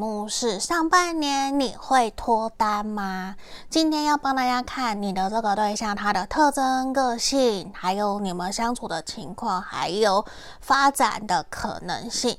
目是上半年你会脱单吗？今天要帮大家看你的这个对象，他的特征、个性，还有你们相处的情况，还有发展的可能性。